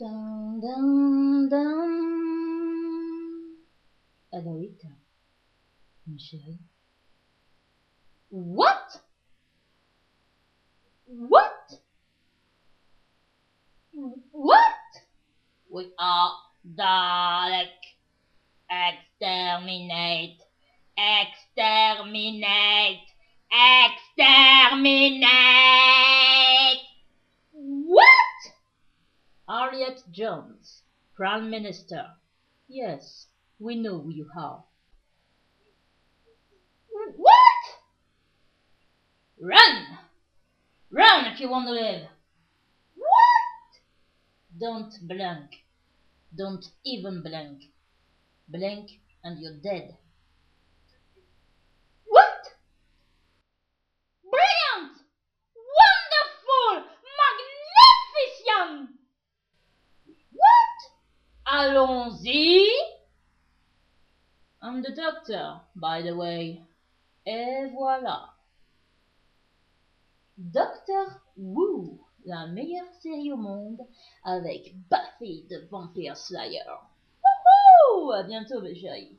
Dun, dun, dun. Ma chérie. What? What? What? We are Dalek. Exterminate. Exterminate. Exterminate. Harriet Jones, Prime Minister. Yes, we know you are. What? Run! Run if you want to live. What? Don't blink. Don't even blink. Blink and you're dead. Allons-y! I'm the doctor, by the way. Et voilà. Doctor Who, la meilleure série au monde, avec Buffy the Vampire Slayer. Wouhou! À bientôt, mes chéris.